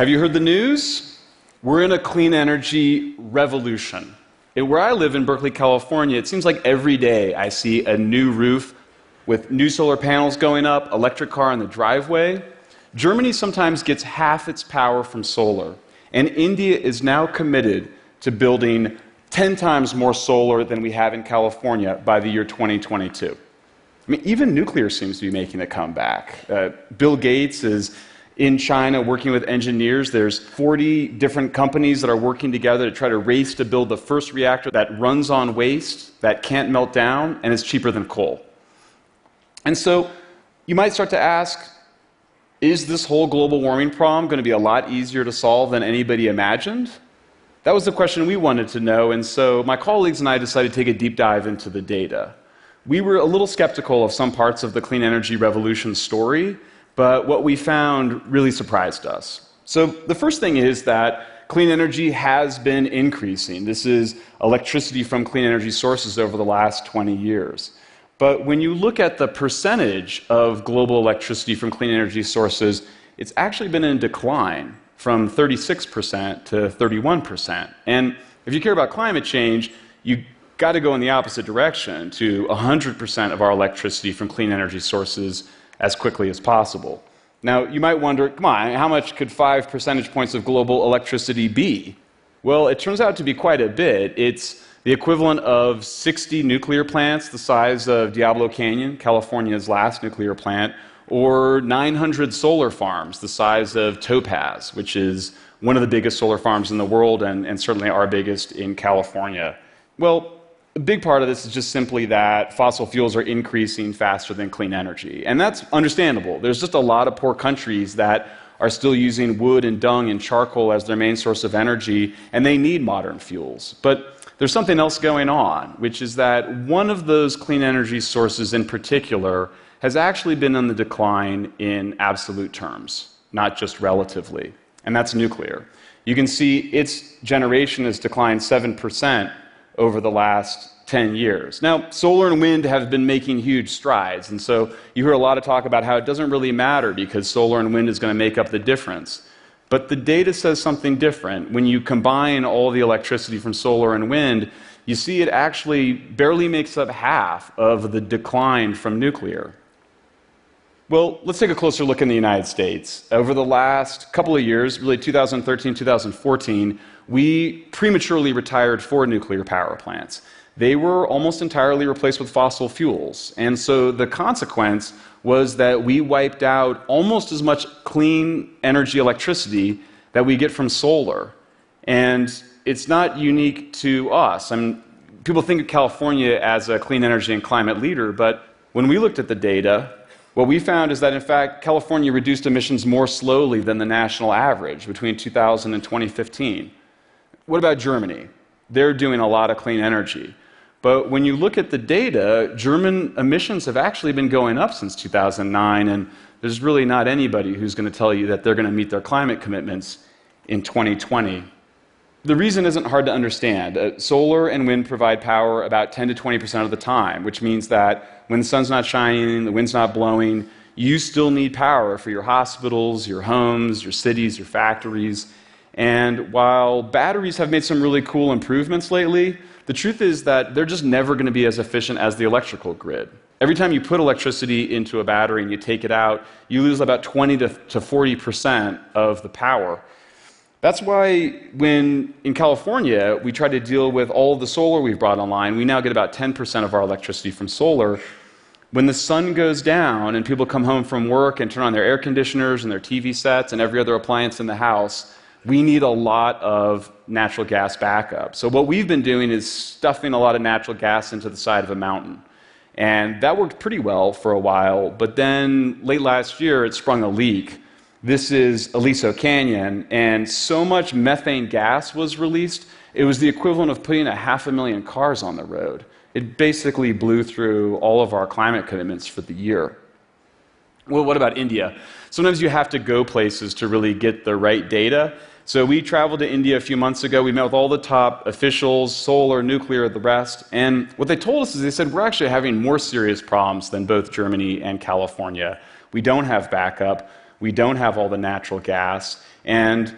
Have you heard the news? We're in a clean energy revolution. Where I live in Berkeley, California, it seems like every day I see a new roof with new solar panels going up, electric car in the driveway. Germany sometimes gets half its power from solar, and India is now committed to building 10 times more solar than we have in California by the year 2022. I mean, even nuclear seems to be making a comeback. Uh, Bill Gates is in China working with engineers. There's 40 different companies that are working together to try to race to build the first reactor that runs on waste, that can't melt down, and is cheaper than coal. And so you might start to ask is this whole global warming problem going to be a lot easier to solve than anybody imagined? That was the question we wanted to know, and so my colleagues and I decided to take a deep dive into the data. We were a little skeptical of some parts of the clean energy revolution story, but what we found really surprised us. So, the first thing is that clean energy has been increasing. This is electricity from clean energy sources over the last 20 years. But when you look at the percentage of global electricity from clean energy sources, it's actually been in decline from 36% to 31%. And if you care about climate change, you got to go in the opposite direction to 100% of our electricity from clean energy sources as quickly as possible. Now, you might wonder, come on, how much could five percentage points of global electricity be? Well, it turns out to be quite a bit. It's the equivalent of 60 nuclear plants the size of Diablo Canyon, California's last nuclear plant, or 900 solar farms the size of Topaz, which is one of the biggest solar farms in the world and, and certainly our biggest in California. Well, a big part of this is just simply that fossil fuels are increasing faster than clean energy. And that's understandable. There's just a lot of poor countries that are still using wood and dung and charcoal as their main source of energy, and they need modern fuels. But there's something else going on, which is that one of those clean energy sources in particular has actually been on the decline in absolute terms, not just relatively, and that's nuclear. You can see its generation has declined 7% over the last 10 years. Now, solar and wind have been making huge strides, and so you hear a lot of talk about how it doesn't really matter because solar and wind is going to make up the difference. But the data says something different. When you combine all the electricity from solar and wind, you see it actually barely makes up half of the decline from nuclear. Well, let's take a closer look in the United States. Over the last couple of years, really 2013, 2014, we prematurely retired four nuclear power plants. They were almost entirely replaced with fossil fuels. And so the consequence was that we wiped out almost as much clean energy electricity that we get from solar. And it's not unique to us. I mean, people think of California as a clean energy and climate leader, but when we looked at the data, what we found is that, in fact, California reduced emissions more slowly than the national average between 2000 and 2015. What about Germany? They're doing a lot of clean energy. But when you look at the data, German emissions have actually been going up since 2009, and there's really not anybody who's going to tell you that they're going to meet their climate commitments in 2020. The reason isn't hard to understand. Uh, solar and wind provide power about 10 to 20% of the time, which means that when the sun's not shining, the wind's not blowing, you still need power for your hospitals, your homes, your cities, your factories. And while batteries have made some really cool improvements lately, the truth is that they're just never going to be as efficient as the electrical grid. Every time you put electricity into a battery and you take it out, you lose about 20 to 40% of the power. That's why when in California we try to deal with all the solar we've brought online, we now get about 10% of our electricity from solar. When the sun goes down and people come home from work and turn on their air conditioners and their TV sets and every other appliance in the house, we need a lot of natural gas backup. So, what we've been doing is stuffing a lot of natural gas into the side of a mountain. And that worked pretty well for a while, but then late last year it sprung a leak this is Aliso Canyon, and so much methane gas was released, it was the equivalent of putting a half a million cars on the road. It basically blew through all of our climate commitments for the year. Well, what about India? Sometimes you have to go places to really get the right data. So we traveled to India a few months ago. We met with all the top officials, solar, nuclear, the rest. And what they told us is they said, we're actually having more serious problems than both Germany and California. We don't have backup We don't have all the natural gas. And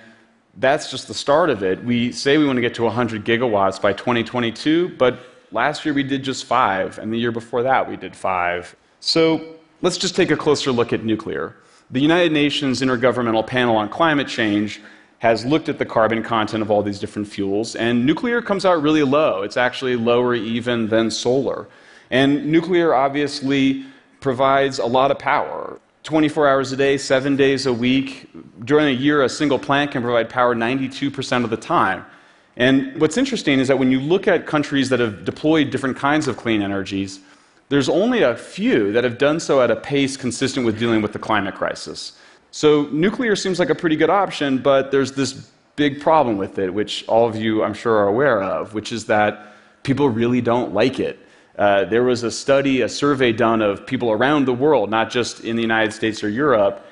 that's just the start of it. We say we want to get to 100 gigawatts by 2022, but last year we did just five, and the year before that we did five. So let's just take a closer look at nuclear. The United Nations Intergovernmental Panel on Climate Change has looked at the carbon content of all these different fuels, and nuclear comes out really low. It's actually lower even than solar. And nuclear obviously provides a lot of power. 24 hours a day, seven days a week. During a year, a single plant can provide power 92% of the time. And what's interesting is that when you look at countries that have deployed different kinds of clean energies, there's only a few that have done so at a pace consistent with dealing with the climate crisis. So nuclear seems like a pretty good option, but there's this big problem with it, which all of you, I'm sure, are aware of, which is that people really don't like it. Uh, there was a study, a survey done of people around the world, not just in the United States or Europe,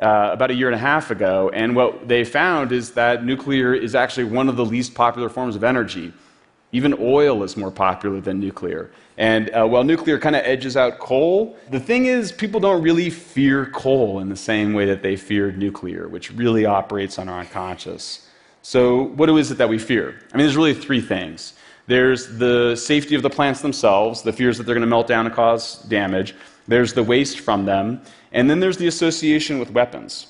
uh, about a year and a half ago. And what they found is that nuclear is actually one of the least popular forms of energy. Even oil is more popular than nuclear. And uh, while nuclear kind of edges out coal, the thing is, people don't really fear coal in the same way that they feared nuclear, which really operates on our unconscious. So, what is it that we fear? I mean, there's really three things. There's the safety of the plants themselves, the fears that they're going to melt down and cause damage. There's the waste from them. And then there's the association with weapons.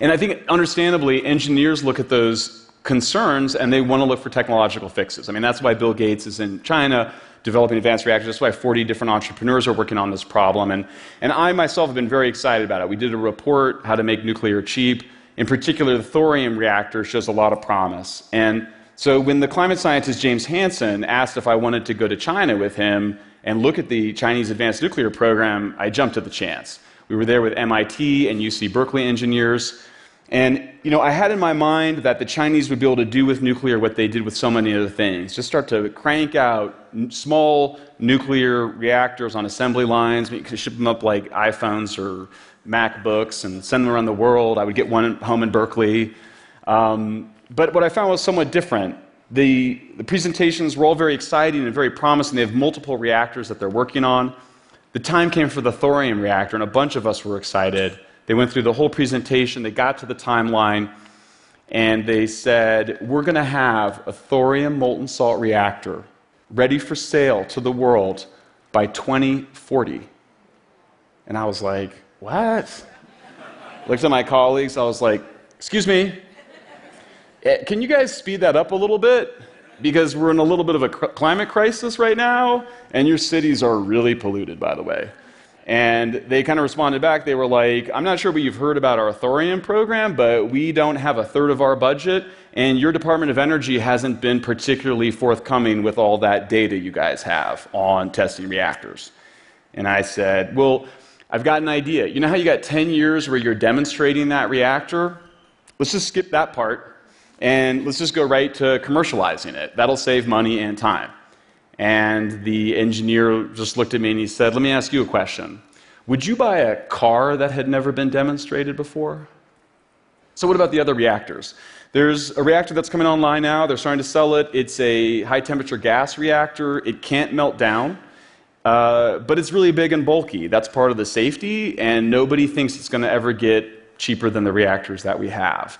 And I think, understandably, engineers look at those concerns and they want to look for technological fixes. I mean, that's why Bill Gates is in China developing advanced reactors. That's why 40 different entrepreneurs are working on this problem. And, and I myself have been very excited about it. We did a report, How to Make Nuclear Cheap. In particular, the thorium reactor shows a lot of promise. And so when the climate scientist James Hansen asked if I wanted to go to China with him and look at the Chinese advanced nuclear program, I jumped at the chance. We were there with MIT and UC Berkeley engineers. And you know, I had in my mind that the Chinese would be able to do with nuclear what they did with so many other things. Just start to crank out small nuclear reactors on assembly lines. You could ship them up like iPhones or MacBooks and send them around the world. I would get one home in Berkeley. Um, but what I found was somewhat different. The, the presentations were all very exciting and very promising. They have multiple reactors that they're working on. The time came for the thorium reactor, and a bunch of us were excited. They went through the whole presentation, they got to the timeline, and they said, We're going to have a thorium molten salt reactor ready for sale to the world by 2040. And I was like, What? Looked at my colleagues, I was like, Excuse me, Eh, can you guys speed that up a little bit? Because we're in a little bit of a climate crisis right now, and your cities are really polluted, by the way. And they kind of responded back. They were like, I'm not sure what you've heard about our thorium program, but we don't have a third of our budget, and your Department of Energy hasn't been particularly forthcoming with all that data you guys have on testing reactors. And I said, Well, I've got an idea. You know how you got 10 years where you're demonstrating that reactor? Let's just skip that part and let's just go right to commercializing it. That'll save money and time. And the engineer just looked at me and he said, Let me ask you a question. Would you buy a car that had never been demonstrated before? So, what about the other reactors? There's a reactor that's coming online now. They're starting to sell it. It's a high temperature gas reactor. It can't melt down, uh, but it's really big and bulky. That's part of the safety, and nobody thinks it's going to ever get cheaper than the reactors that we have.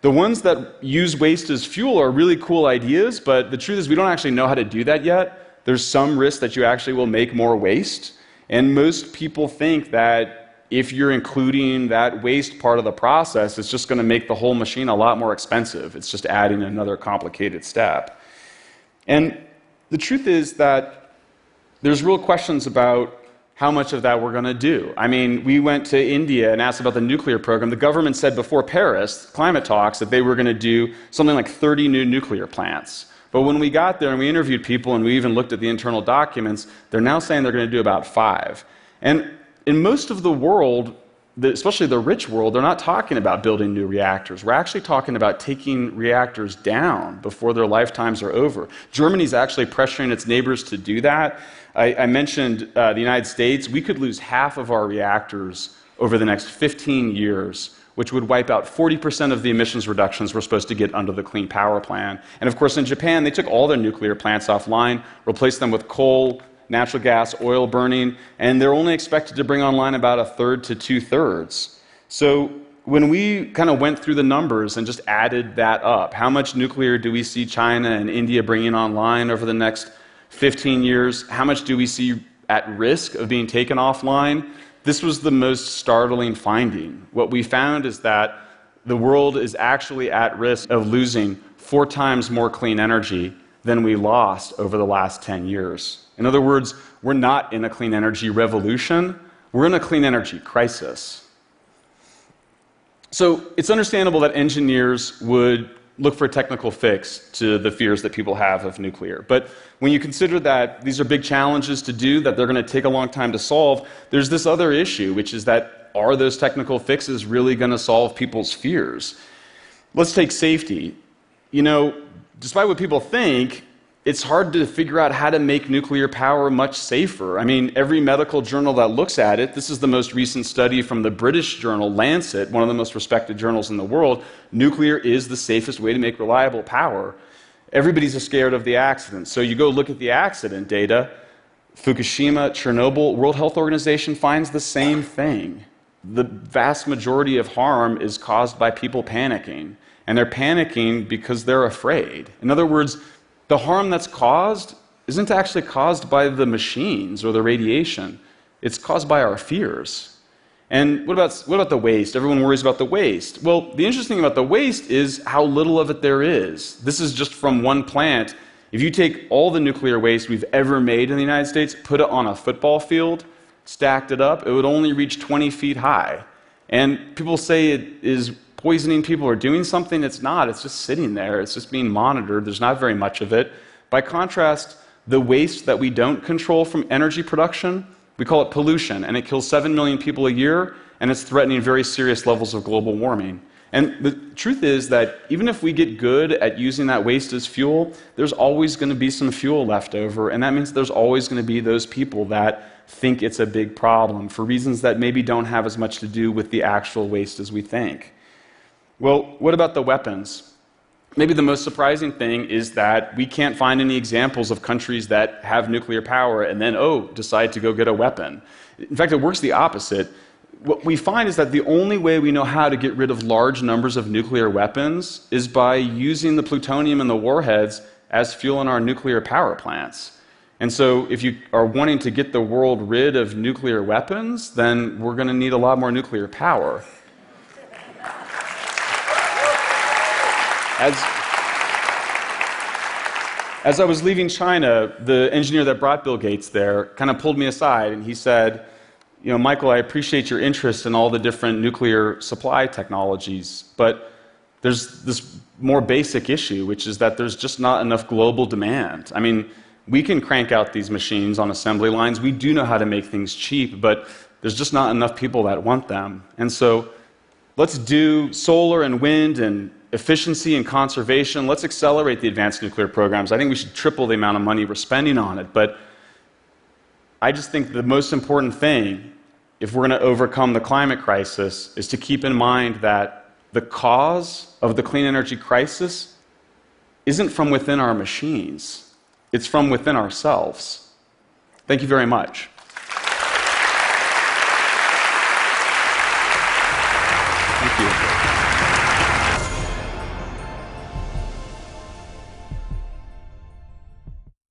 The ones that use waste as fuel are really cool ideas, but the truth is we don't actually know how to do that yet. There's some risk that you actually will make more waste. And most people think that if you're including that waste part of the process, it's just going to make the whole machine a lot more expensive. It's just adding another complicated step. And the truth is that there's real questions about how much of that we're going to do. I mean, we went to India and asked about the nuclear program. The government said before Paris climate talks that they were going to do something like 30 new nuclear plants. But when we got there and we interviewed people and we even looked at the internal documents, they're now saying they're going to do about five. And in most of the world, especially the rich world, they're not talking about building new reactors. We're actually talking about taking reactors down before their lifetimes are over. Germany's actually pressuring its neighbors to do that. I, I mentioned uh, the United States. We could lose half of our reactors over the next 15 years which would wipe out 40% of the emissions reductions we're supposed to get under the Clean Power Plan. And of course, in Japan, they took all their nuclear plants offline, replaced them with coal, natural gas, oil burning, and they're only expected to bring online about a third to two thirds. So, when we kind of went through the numbers and just added that up, how much nuclear do we see China and India bringing online over the next 15 years? How much do we see at risk of being taken offline? This was the most startling finding. What we found is that the world is actually at risk of losing four times more clean energy than we lost over the last 10 years. In other words, we're not in a clean energy revolution, we're in a clean energy crisis. So it's understandable that engineers would look for a technical fix to the fears that people have of nuclear. But when you consider that these are big challenges to do, that they're going to take a long time to solve, there's this other issue, which is that are those technical fixes really going to solve people's fears? Let's take safety. You know, despite what people think, it's hard to figure out how to make nuclear power much safer. I mean, every medical journal that looks at it, this is the most recent study from the British journal Lancet, one of the most respected journals in the world, nuclear is the safest way to make reliable power. Everybody's scared of the accident. So you go look at the accident data, Fukushima, Chernobyl, World Health Organization finds the same thing. The vast majority of harm is caused by people panicking, and they're panicking because they're afraid. In other words, the harm that's caused isn't actually caused by the machines or the radiation, it's caused by our fears. And what about, what about the waste? Everyone worries about the waste. Well, the interesting thing about the waste is how little of it there is. This is just from one plant. If you take all the nuclear waste we've ever made in the United States, put it on a football field, stacked it up, it would only reach 20 feet high. And people say it is poisoning people or doing something. It's not. It's just sitting there. It's just being monitored. There's not very much of it. By contrast, the waste that we don't control from energy production, we call it pollution, and it kills 7 million people a year, and it's threatening very serious levels of global warming. And the truth is that even if we get good at using that waste as fuel, there's always going to be some fuel left over, and that means there's always going to be those people that think it's a big problem for reasons that maybe don't have as much to do with the actual waste as we think. Well, what about the weapons? Maybe the most surprising thing is that we can't find any examples of countries that have nuclear power and then, oh, decide to go get a weapon. In fact, it works the opposite. What we find is that the only way we know how to get rid of large numbers of nuclear weapons is by using the plutonium in the warheads as fuel in our nuclear power plants. And so, if you are wanting to get the world rid of nuclear weapons, then we're going to need a lot more nuclear power. As, as I was leaving China, the engineer that brought Bill Gates there kind of pulled me aside and he said, You know, Michael, I appreciate your interest in all the different nuclear supply technologies, but there's this more basic issue, which is that there's just not enough global demand. I mean, we can crank out these machines on assembly lines. We do know how to make things cheap, but there's just not enough people that want them. And so let's do solar and wind and efficiency and conservation. Let's accelerate the advanced nuclear programs. I think we should triple the amount of money we're spending on it. But I just think the most important thing, if we're going to overcome the climate crisis, is to keep in mind that the cause of the clean energy crisis isn't from within our machines, it's from within ourselves. Thank you very much.